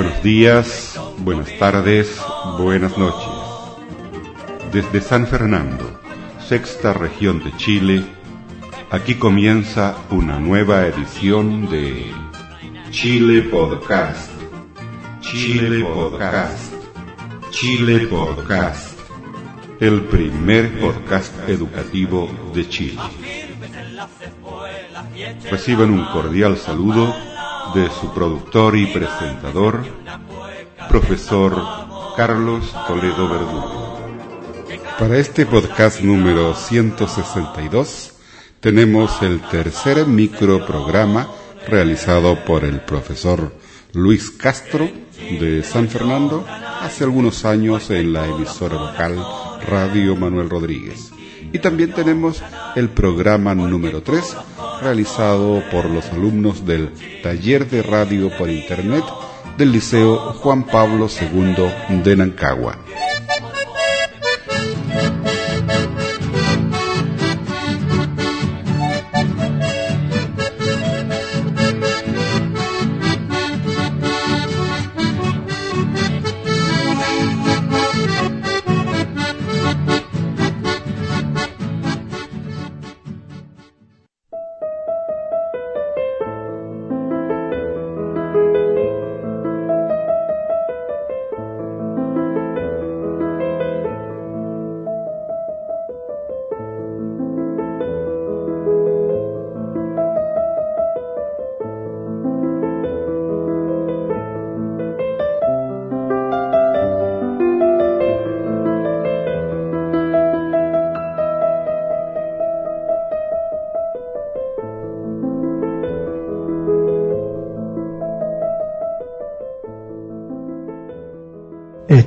Buenos días, buenas tardes, buenas noches. Desde San Fernando, sexta región de Chile, aquí comienza una nueva edición de Chile Podcast. Chile Podcast. Chile Podcast. El primer podcast educativo de Chile. Reciban un cordial saludo de su productor y presentador, profesor Carlos Toledo Verdugo. Para este podcast número 162 tenemos el tercer microprograma realizado por el profesor Luis Castro de San Fernando hace algunos años en la emisora local Radio Manuel Rodríguez. Y también tenemos el programa número 3 realizado por los alumnos del taller de radio por internet del Liceo Juan Pablo II de Nancagua.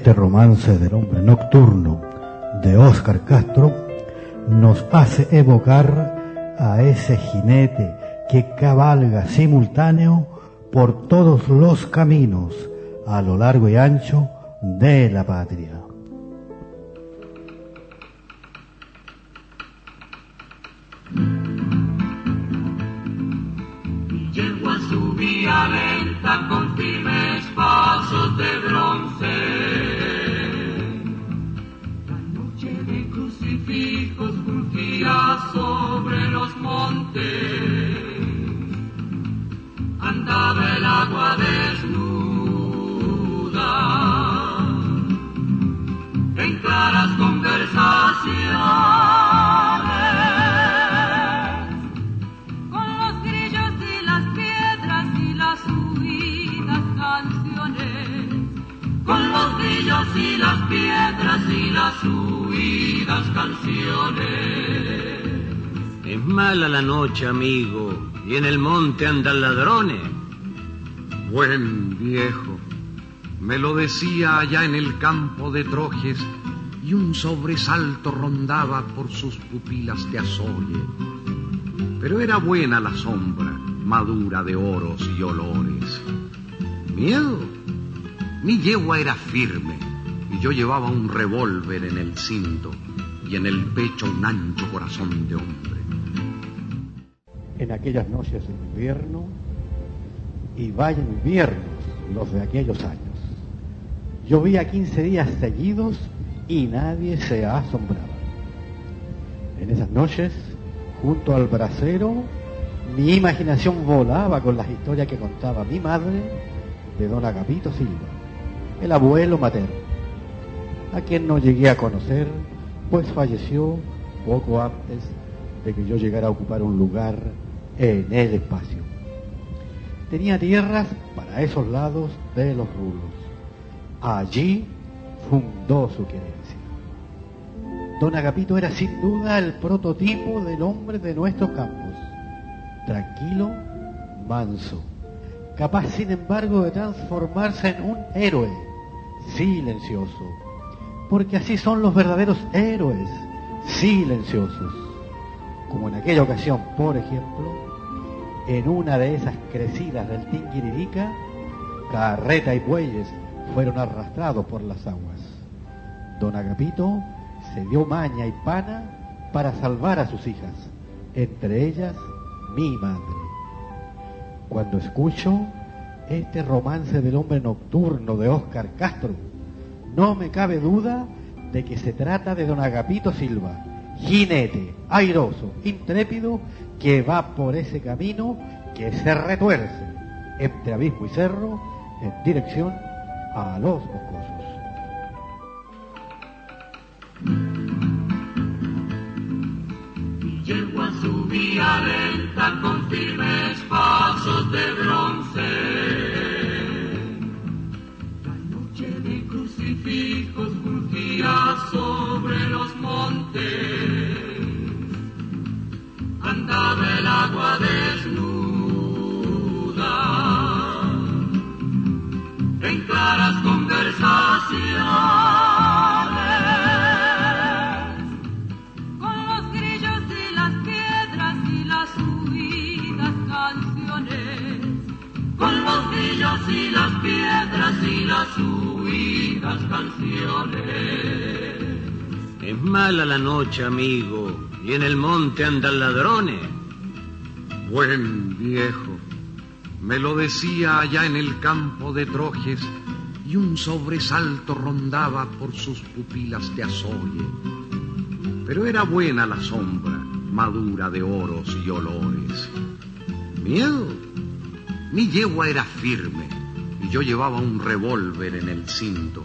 Este romance del hombre nocturno de Óscar Castro nos hace evocar a ese jinete que cabalga simultáneo por todos los caminos a lo largo y ancho de la patria. Sobre los montes. Andaba el agua desnuda. Mala la noche, amigo, y en el monte andan ladrones. Buen viejo, me lo decía allá en el campo de Trojes y un sobresalto rondaba por sus pupilas de azogue. Pero era buena la sombra, madura de oros y olores. ¿Miedo? Mi yegua era firme y yo llevaba un revólver en el cinto y en el pecho un ancho corazón de hombre. En aquellas noches de invierno, y vaya inviernos los de aquellos años. Llovía 15 días seguidos y nadie se asombraba. En esas noches, junto al brasero, mi imaginación volaba con las historias que contaba mi madre de don Agapito Silva, el abuelo materno, a quien no llegué a conocer, pues falleció poco antes de que yo llegara a ocupar un lugar en el espacio. Tenía tierras para esos lados de los rulos. Allí fundó su querencia. Don Agapito era sin duda el prototipo del hombre de nuestros campos. Tranquilo, manso, capaz sin embargo de transformarse en un héroe, silencioso, porque así son los verdaderos héroes, silenciosos. Como en aquella ocasión, por ejemplo, en una de esas crecidas del Tinguiririca, carreta y bueyes fueron arrastrados por las aguas. Don Agapito se dio maña y pana para salvar a sus hijas, entre ellas mi madre. Cuando escucho este romance del hombre nocturno de Óscar Castro, no me cabe duda de que se trata de don Agapito Silva, jinete, airoso, intrépido, que va por ese camino que se retuerce entre abismo y cerro en dirección a los boscosos. Yegua subía lenta con firmes pasos de bronce. Agua desnuda en claras conversaciones. con los grillos y las piedras y las huidas canciones. con los grillos y las piedras y las huidas canciones. Es mala la noche, amigo, y en el monte andan ladrones. Buen viejo, me lo decía allá en el campo de Trojes y un sobresalto rondaba por sus pupilas de azoye. Pero era buena la sombra, madura de oros y olores. ¿Miedo? Mi yegua era firme y yo llevaba un revólver en el cinto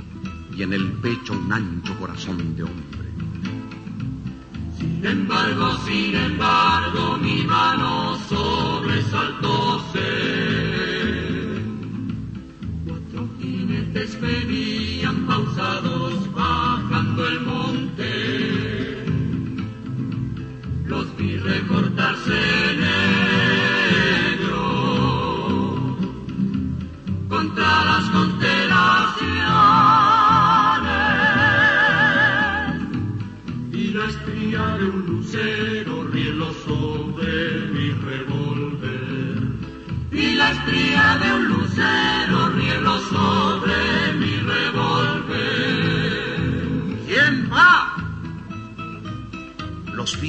y en el pecho un ancho corazón de hombre. Sin embargo, sin embargo, mi mano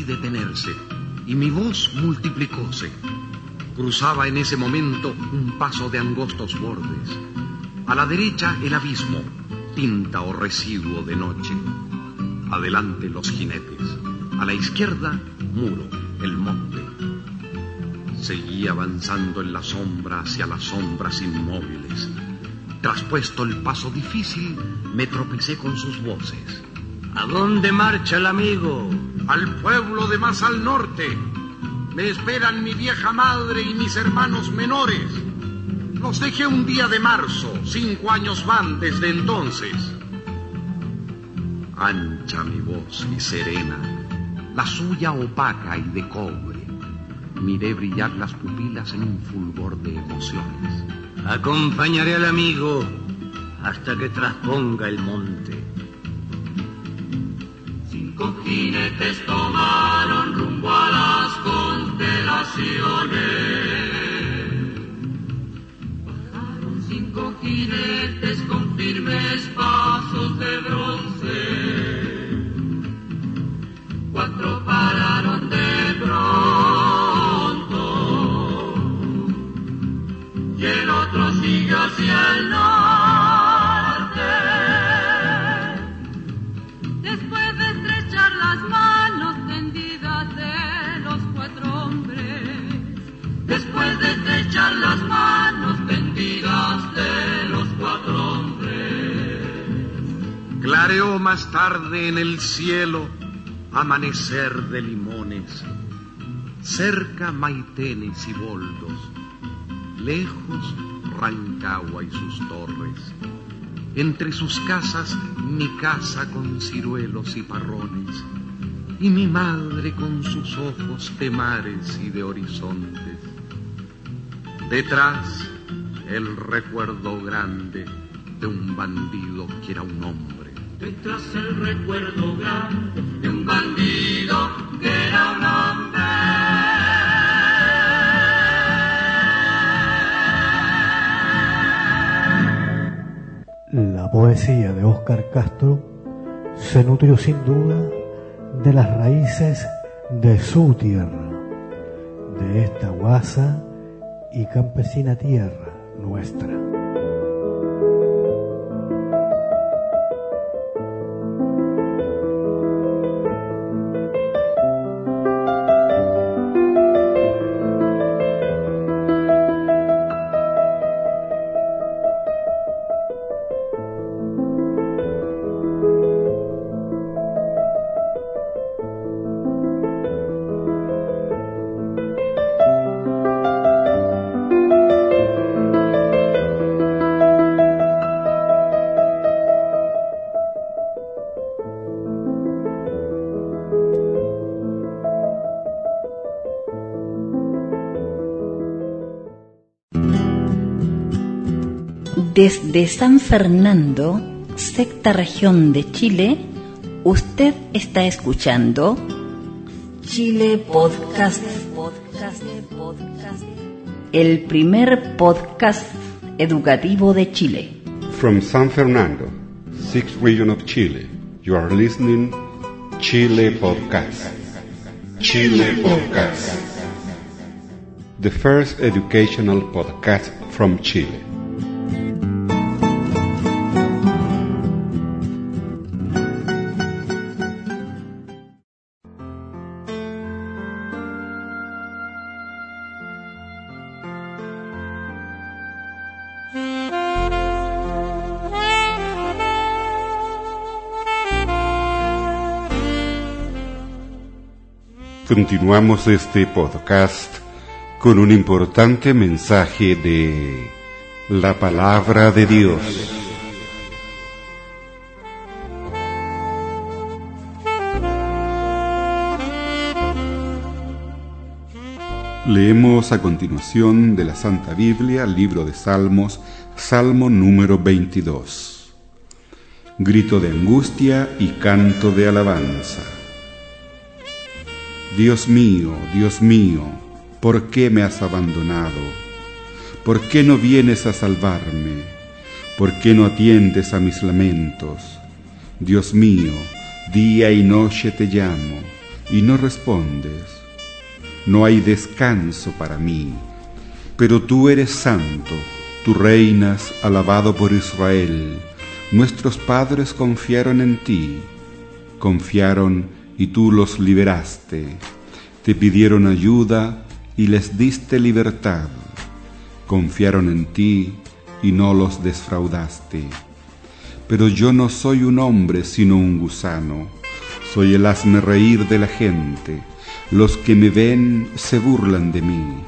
detenerse y mi voz multiplicóse. Cruzaba en ese momento un paso de angostos bordes. A la derecha el abismo, tinta o residuo de noche. Adelante los jinetes. A la izquierda, muro, el monte. Seguí avanzando en la sombra hacia las sombras inmóviles. Traspuesto el paso difícil, me tropecé con sus voces. ¿A dónde marcha el amigo? Al pueblo de más al norte. Me esperan mi vieja madre y mis hermanos menores. Los dejé un día de marzo. Cinco años van desde entonces. Ancha mi voz y serena, la suya opaca y de cobre. Miré brillar las pupilas en un fulgor de emociones. Acompañaré al amigo hasta que trasponga el monte. Jinetes tomaron rumbo a las constelaciones. Bajaron cinco jinetes con firmes pasos de bronce. Cuatro pararon de pronto y el otro siguió hacia Más tarde en el cielo amanecer de limones. Cerca Maitenes y Boldos. Lejos Rancagua y sus torres. Entre sus casas mi casa con ciruelos y parrones. Y mi madre con sus ojos de mares y de horizontes. Detrás el recuerdo grande de un bandido que era un hombre. El recuerdo grande de un bandido que era un hombre. La poesía de Óscar Castro se nutrió sin duda de las raíces de su tierra. de esta guasa y campesina tierra nuestra. Desde San Fernando, sexta región de Chile, usted está escuchando Chile Podcast, el primer podcast educativo de Chile. From San Fernando, sixth region of Chile, you are listening Chile Podcast. Chile Podcast. The first educational podcast from Chile. Continuamos este podcast con un importante mensaje de la palabra de Dios. Leemos a continuación de la Santa Biblia, libro de Salmos, Salmo número 22. Grito de angustia y canto de alabanza. Dios mío, Dios mío, ¿por qué me has abandonado? ¿Por qué no vienes a salvarme? ¿Por qué no atiendes a mis lamentos? Dios mío, día y noche te llamo y no respondes. No hay descanso para mí, pero tú eres santo, tú reinas, alabado por Israel. Nuestros padres confiaron en ti, confiaron y tú los liberaste. Te pidieron ayuda y les diste libertad. Confiaron en ti y no los desfraudaste. Pero yo no soy un hombre sino un gusano. Soy el hazme reír de la gente. Los que me ven se burlan de mí.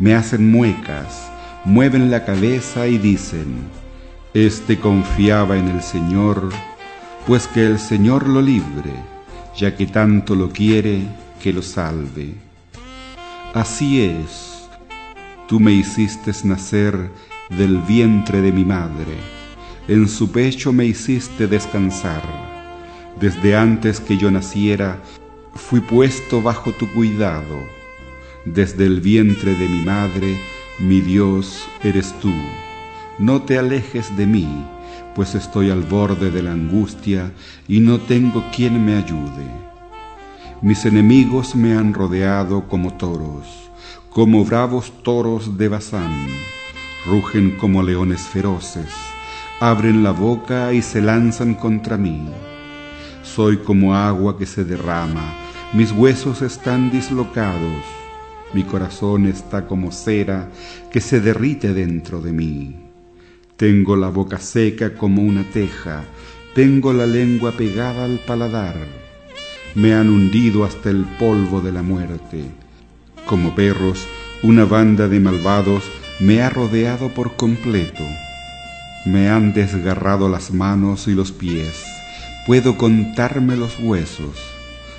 Me hacen muecas, mueven la cabeza y dicen, Este confiaba en el Señor, pues que el Señor lo libre ya que tanto lo quiere que lo salve. Así es, tú me hiciste nacer del vientre de mi madre, en su pecho me hiciste descansar. Desde antes que yo naciera, fui puesto bajo tu cuidado. Desde el vientre de mi madre, mi Dios eres tú. No te alejes de mí pues estoy al borde de la angustia y no tengo quien me ayude. Mis enemigos me han rodeado como toros, como bravos toros de Bazán. Rugen como leones feroces, abren la boca y se lanzan contra mí. Soy como agua que se derrama, mis huesos están dislocados, mi corazón está como cera que se derrite dentro de mí. Tengo la boca seca como una teja, tengo la lengua pegada al paladar. Me han hundido hasta el polvo de la muerte. Como perros, una banda de malvados me ha rodeado por completo. Me han desgarrado las manos y los pies. Puedo contarme los huesos.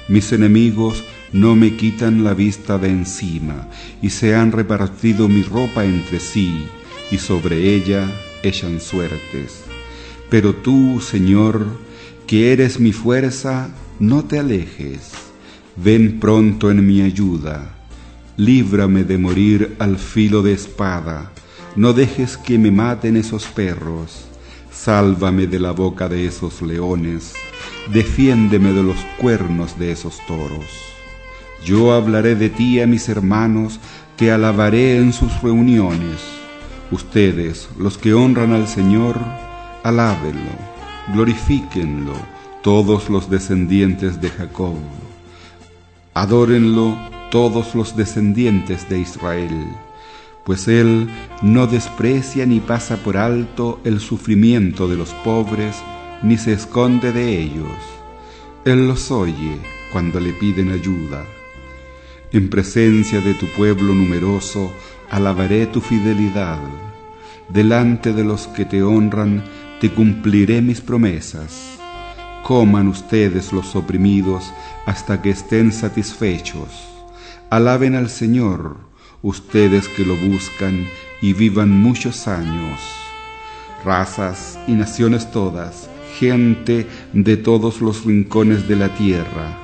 Mis enemigos no me quitan la vista de encima y se han repartido mi ropa entre sí y sobre ella echan suertes. Pero tú, Señor, que eres mi fuerza, no te alejes. Ven pronto en mi ayuda. Líbrame de morir al filo de espada. No dejes que me maten esos perros. Sálvame de la boca de esos leones. Defiéndeme de los cuernos de esos toros. Yo hablaré de ti a mis hermanos, te alabaré en sus reuniones. Ustedes, los que honran al Señor, alábenlo, glorifíquenlo, todos los descendientes de Jacob. Adórenlo todos los descendientes de Israel, pues Él no desprecia ni pasa por alto el sufrimiento de los pobres, ni se esconde de ellos. Él los oye cuando le piden ayuda. En presencia de tu pueblo numeroso, alabaré tu fidelidad. Delante de los que te honran, te cumpliré mis promesas. Coman ustedes los oprimidos hasta que estén satisfechos. Alaben al Señor, ustedes que lo buscan y vivan muchos años. Razas y naciones todas, gente de todos los rincones de la tierra,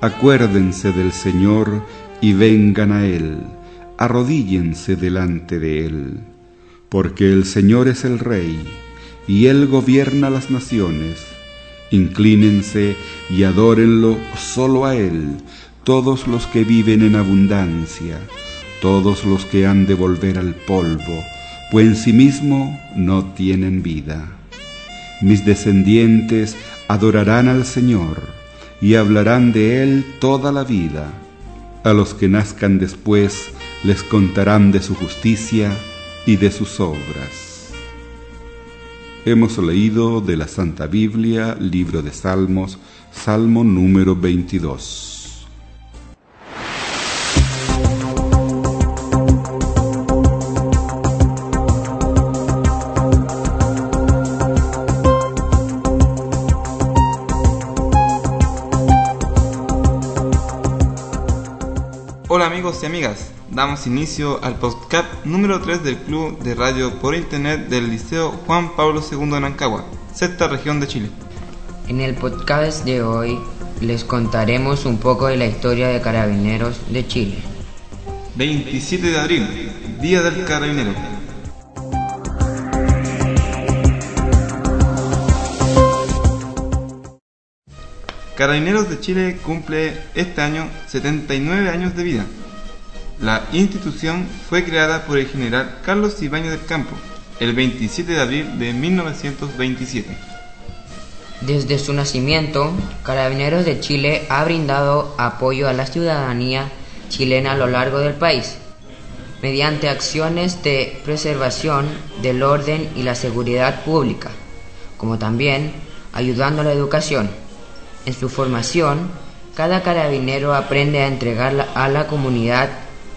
acuérdense del Señor y vengan a Él, arrodíllense delante de Él, porque el Señor es el Rey, y Él gobierna las naciones. Inclínense y adórenlo solo a Él, todos los que viven en abundancia, todos los que han de volver al polvo, pues en sí mismo no tienen vida. Mis descendientes adorarán al Señor y hablarán de Él toda la vida. A los que nazcan después les contarán de su justicia y de sus obras. Hemos leído de la Santa Biblia, libro de Salmos, Salmo número 22. Hola amigos y amigas, damos inicio al podcast número 3 del Club de Radio por Internet del Liceo Juan Pablo II de Nancagua, sexta región de Chile. En el podcast de hoy les contaremos un poco de la historia de Carabineros de Chile. 27 de abril, Día del Carabinero. Carabineros de Chile cumple este año 79 años de vida. La institución fue creada por el general Carlos Ibáñez del Campo el 27 de abril de 1927. Desde su nacimiento, Carabineros de Chile ha brindado apoyo a la ciudadanía chilena a lo largo del país, mediante acciones de preservación del orden y la seguridad pública, como también ayudando a la educación. En su formación, cada carabinero aprende a entregar a la comunidad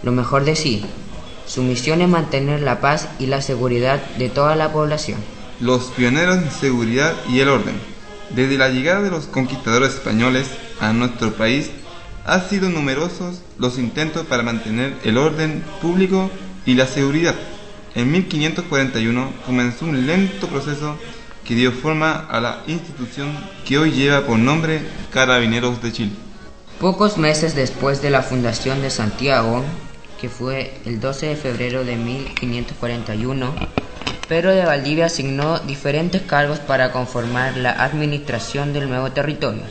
lo mejor de sí. Su misión es mantener la paz y la seguridad de toda la población. Los pioneros en seguridad y el orden. Desde la llegada de los conquistadores españoles a nuestro país, han sido numerosos los intentos para mantener el orden público y la seguridad. En 1541 comenzó un lento proceso que dio forma a la institución que hoy lleva por nombre Carabineros de Chile. Pocos meses después de la fundación de Santiago, que fue el 12 de febrero de 1541, Pedro de Valdivia asignó diferentes cargos para conformar la administración del nuevo territorio.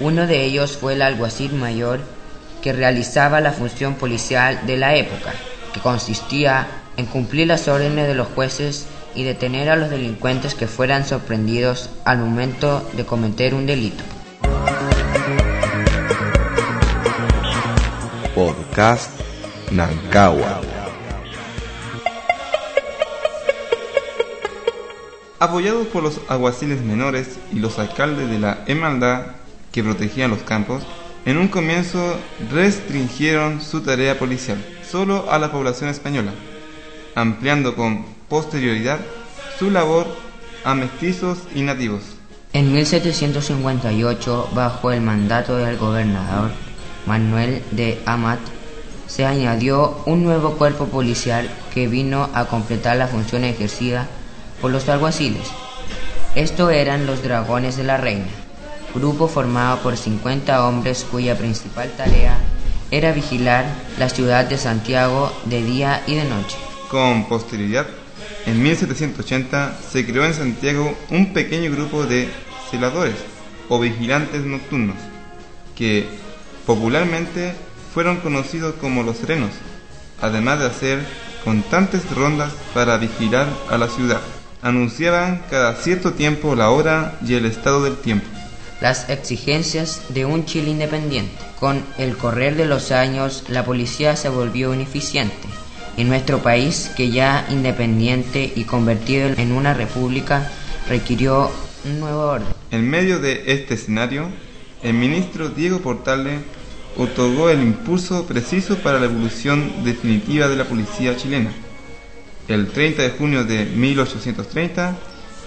Uno de ellos fue el alguacil mayor, que realizaba la función policial de la época, que consistía en cumplir las órdenes de los jueces y detener a los delincuentes que fueran sorprendidos al momento de cometer un delito. Podcast Nancagua. Apoyados por los aguaciles menores y los alcaldes de la hermandad que protegían los campos, en un comienzo restringieron su tarea policial solo a la población española, ampliando con posterioridad su labor a mestizos y nativos. En 1758, bajo el mandato del gobernador Manuel de Amat, se añadió un nuevo cuerpo policial que vino a completar la función ejercida por los alguaciles. Estos eran los Dragones de la Reina, grupo formado por 50 hombres cuya principal tarea era vigilar la ciudad de Santiago de día y de noche. Con posterioridad, en 1780 se creó en Santiago un pequeño grupo de celadores o vigilantes nocturnos que, Popularmente fueron conocidos como los serenos, además de hacer constantes rondas para vigilar a la ciudad. Anunciaban cada cierto tiempo la hora y el estado del tiempo. Las exigencias de un Chile independiente. Con el correr de los años, la policía se volvió ineficiente. En nuestro país, que ya independiente y convertido en una república, requirió un nuevo orden. En medio de este escenario, el ministro Diego Portales otorgó el impulso preciso para la evolución definitiva de la policía chilena. El 30 de junio de 1830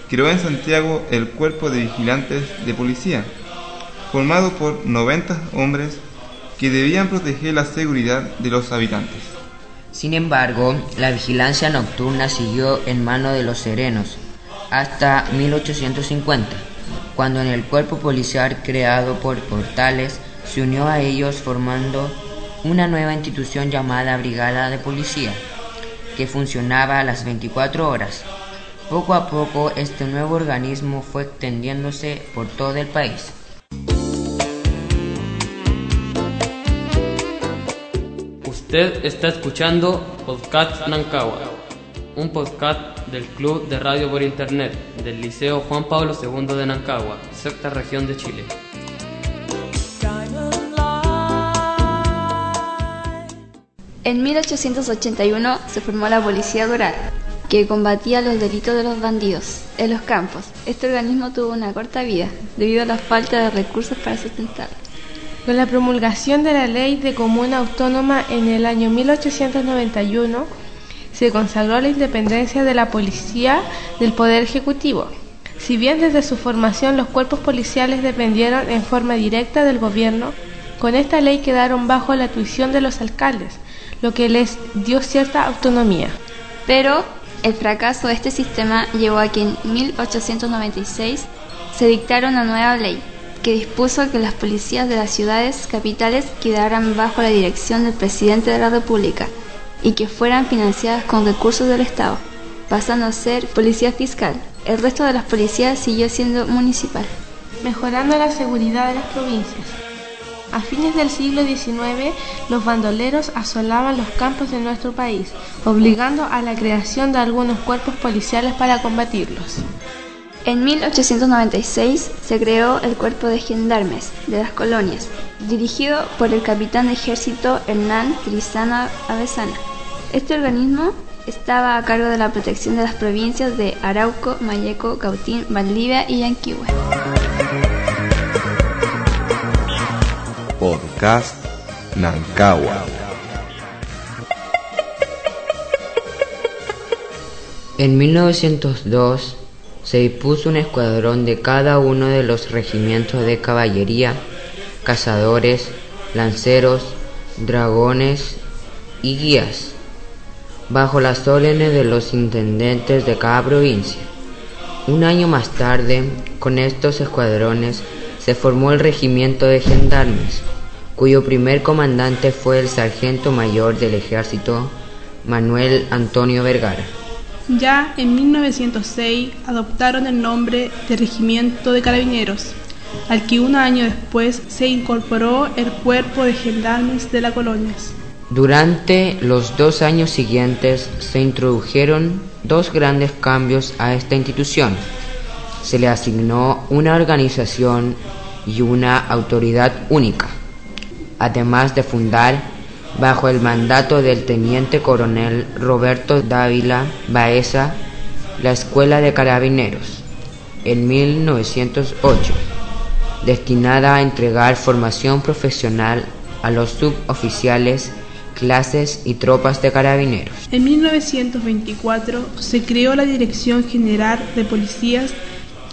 creó en Santiago el Cuerpo de Vigilantes de Policía, formado por 90 hombres que debían proteger la seguridad de los habitantes. Sin embargo, la vigilancia nocturna siguió en manos de los serenos hasta 1850, cuando en el cuerpo policial creado por Portales se unió a ellos formando una nueva institución llamada Brigada de Policía, que funcionaba a las 24 horas. Poco a poco este nuevo organismo fue extendiéndose por todo el país. Usted está escuchando Podcast Nancagua, un podcast del Club de Radio por Internet del Liceo Juan Pablo II de Nancagua, sexta región de Chile. En 1881 se formó la Policía Rural, que combatía los delitos de los bandidos en los campos. Este organismo tuvo una corta vida debido a la falta de recursos para sustentarlo. Con la promulgación de la Ley de Comuna Autónoma en el año 1891, se consagró la independencia de la policía del Poder Ejecutivo. Si bien desde su formación los cuerpos policiales dependieron en forma directa del gobierno, con esta ley quedaron bajo la tuición de los alcaldes, lo que les dio cierta autonomía. Pero el fracaso de este sistema llevó a que en 1896 se dictara una nueva ley que dispuso que las policías de las ciudades capitales quedaran bajo la dirección del presidente de la República y que fueran financiadas con recursos del Estado, pasando a ser policía fiscal. El resto de las policías siguió siendo municipal. Mejorando la seguridad de las provincias. A fines del siglo XIX, los bandoleros asolaban los campos de nuestro país, obligando a la creación de algunos cuerpos policiales para combatirlos. En 1896 se creó el Cuerpo de Gendarmes de las Colonias, dirigido por el capitán de ejército Hernán Crisana Avesana. Este organismo estaba a cargo de la protección de las provincias de Arauco, Mayeco, Cautín, Valdivia y Yanquihue. Podcast Nancagua. En 1902 se dispuso un escuadrón de cada uno de los regimientos de caballería, cazadores, lanceros, dragones y guías, bajo las órdenes de los intendentes de cada provincia. Un año más tarde, con estos escuadrones, se formó el regimiento de gendarmes, cuyo primer comandante fue el sargento mayor del ejército, Manuel Antonio Vergara. Ya en 1906 adoptaron el nombre de Regimiento de Carabineros, al que un año después se incorporó el Cuerpo de Gendarmes de la Colonias. Durante los dos años siguientes se introdujeron dos grandes cambios a esta institución. Se le asignó una organización y una autoridad única, además de fundar bajo el mandato del teniente coronel Roberto Dávila Baeza, la Escuela de Carabineros, en 1908, destinada a entregar formación profesional a los suboficiales, clases y tropas de carabineros. En 1924 se creó la Dirección General de Policías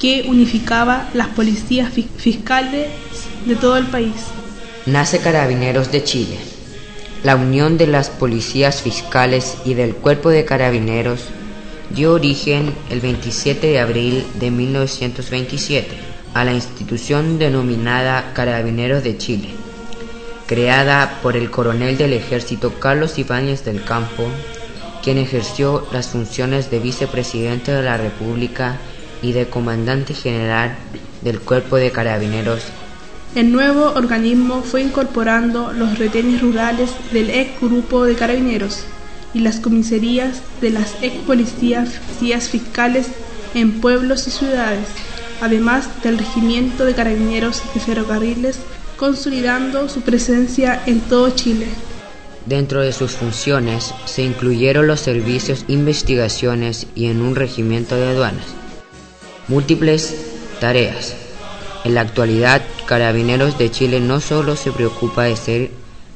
que unificaba las policías fiscales de todo el país. Nace Carabineros de Chile. La unión de las policías fiscales y del cuerpo de carabineros dio origen el 27 de abril de 1927 a la institución denominada Carabineros de Chile, creada por el coronel del ejército Carlos Ibáñez del Campo, quien ejerció las funciones de vicepresidente de la República y de comandante general del cuerpo de carabineros El nuevo organismo fue incorporando los retenes rurales del ex grupo de carabineros y las comisarías de las ex policías fiscales en pueblos y ciudades, además del regimiento de carabineros de ferrocarriles, consolidando su presencia en todo Chile. Dentro de sus funciones se incluyeron los servicios investigaciones y en un regimiento de aduanas. Múltiples tareas. En la actualidad, Carabineros de Chile no solo se preocupa de ser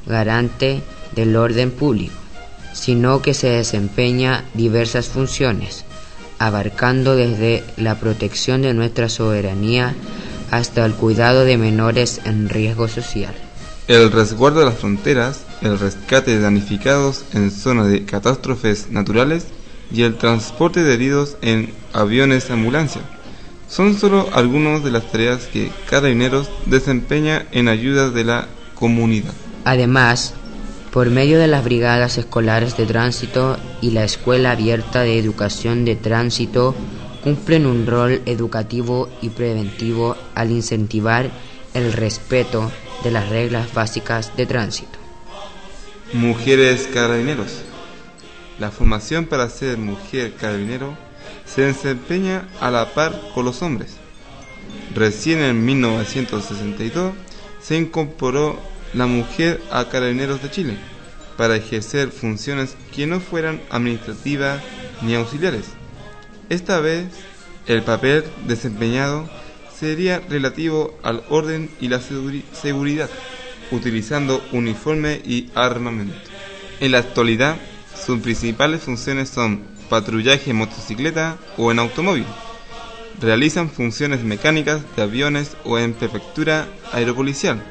garante del orden público, sino que se desempeña diversas funciones, abarcando desde la protección de nuestra soberanía hasta el cuidado de menores en riesgo social. El resguardo de las fronteras, el rescate de damnificados en zonas de catástrofes naturales y el transporte de heridos en aviones ambulancia son solo algunas de las tareas que Carabineros desempeña en ayuda de la comunidad. Además, por medio de las brigadas escolares de tránsito y la Escuela Abierta de Educación de Tránsito, cumplen un rol educativo y preventivo al incentivar el respeto de las reglas básicas de tránsito. Mujeres carabineros. La formación para ser mujer carabinero se desempeña a la par con los hombres. Recién en 1962 se incorporó la mujer a Carabineros de Chile para ejercer funciones que no fueran administrativas ni auxiliares. Esta vez el papel desempeñado sería relativo al orden y la seguridad, utilizando uniforme y armamento. En la actualidad, sus principales funciones son patrullaje en motocicleta o en automóvil. Realizan funciones mecánicas de aviones o en prefectura aeropolicial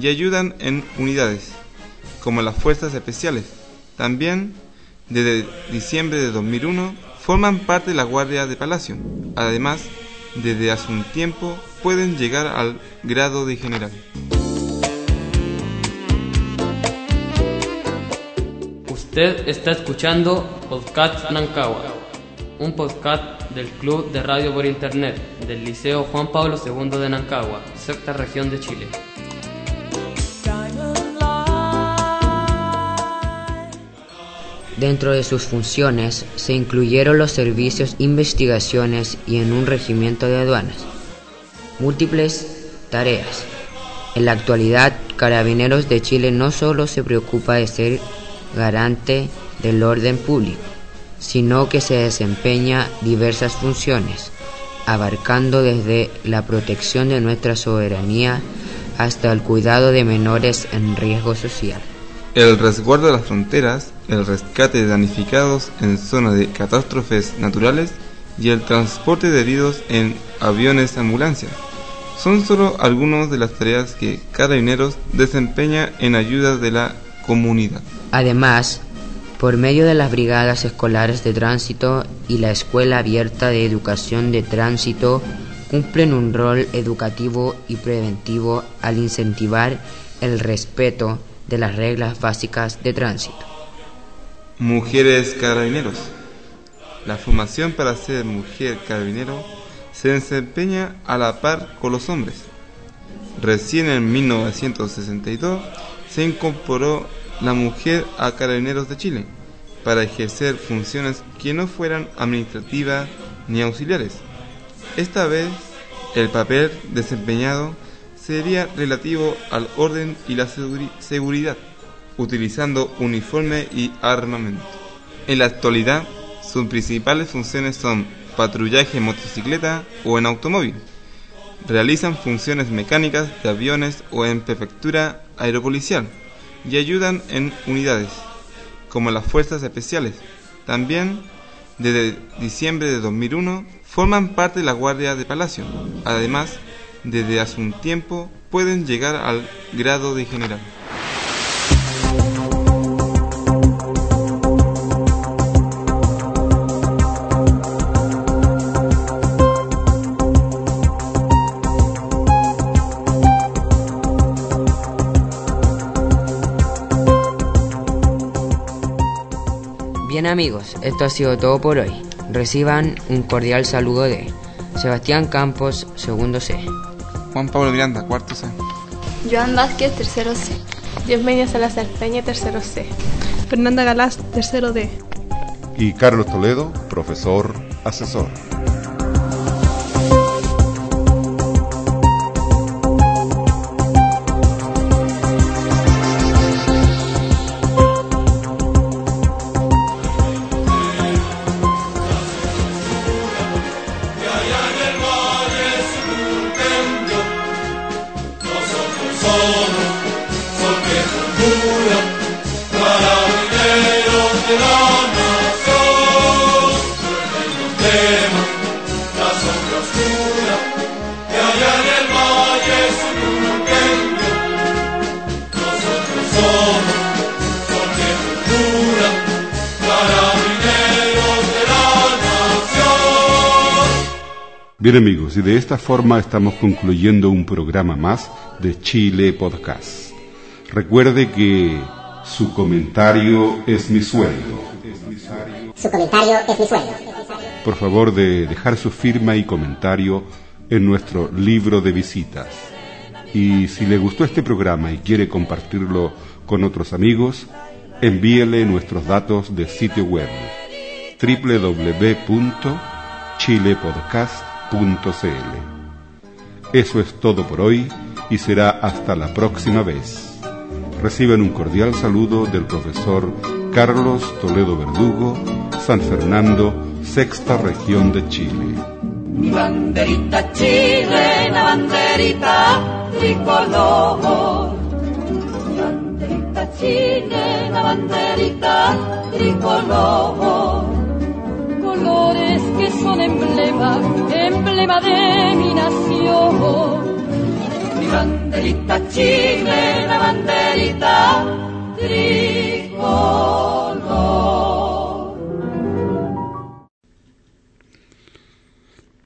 y ayudan en unidades, como las fuerzas especiales. También, desde diciembre de 2001, forman parte de la Guardia de Palacio. Además, desde hace un tiempo pueden llegar al grado de general. Usted está escuchando Podcast Nancagua, un podcast del Club de Radio por Internet del Liceo Juan Pablo II de Nancagua, sexta región de Chile. Dentro de sus funciones se incluyeron los servicios investigaciones y en un regimiento de aduanas. Múltiples tareas. En la actualidad, Carabineros de Chile no solo se preocupa de ser garante del orden público, sino que se desempeña diversas funciones, abarcando desde la protección de nuestra soberanía hasta el cuidado de menores en riesgo social. El resguardo de las fronteras, el rescate de damnificados en zonas de catástrofes naturales y el transporte de heridos en aviones ambulancia son solo algunas de las tareas que Carabineros desempeña en ayuda de la comunidad. Además, por medio de las brigadas escolares de tránsito y la Escuela Abierta de Educación de Tránsito, cumplen un rol educativo y preventivo al incentivar el respeto de las reglas básicas de tránsito. Mujeres carabineros. La formación para ser mujer carabinero se desempeña a la par con los hombres. Recién en 1962 se incorporó la mujer a Carabineros de Chile para ejercer funciones que no fueran administrativas ni auxiliares. Esta vez el papel desempeñado sería relativo al orden y la seguridad, utilizando uniforme y armamento. En la actualidad, sus principales funciones son patrullaje en motocicleta o en automóvil. Realizan funciones mecánicas de aviones o en prefectura aeropolicial y ayudan en unidades, como las fuerzas especiales. También, desde diciembre de 2001, forman parte de la Guardia de Palacio. Además, desde hace un tiempo pueden llegar al grado de general. Amigos, esto ha sido todo por hoy. Reciban un cordial saludo de Sebastián Campos, segundo C. Juan Pablo Miranda, cuarto C. Joan Vázquez, tercero C. Diosmedia Salazar Peña, tercero C. Fernanda Galás, tercero D. Y Carlos Toledo, profesor asesor. Bien amigos, y de esta forma estamos concluyendo un programa más de Chile Podcast. Recuerde que su comentario es mi sueldo. Su comentario es mi sueldo. Por favor de dejar su firma y comentario en nuestro libro de visitas. Y si le gustó este programa y quiere compartirlo con otros amigos, envíele nuestros datos de sitio web www.chilepodcast.com eso es todo por hoy y será hasta la próxima vez. Reciben un cordial saludo del profesor Carlos Toledo Verdugo, San Fernando, sexta región de Chile. Mi banderita chilena, banderita tricolor. Mi banderita chilena, banderita tricolor colores son emblema, emblema de mi nación. Mi banderita chilena, banderita tricolor.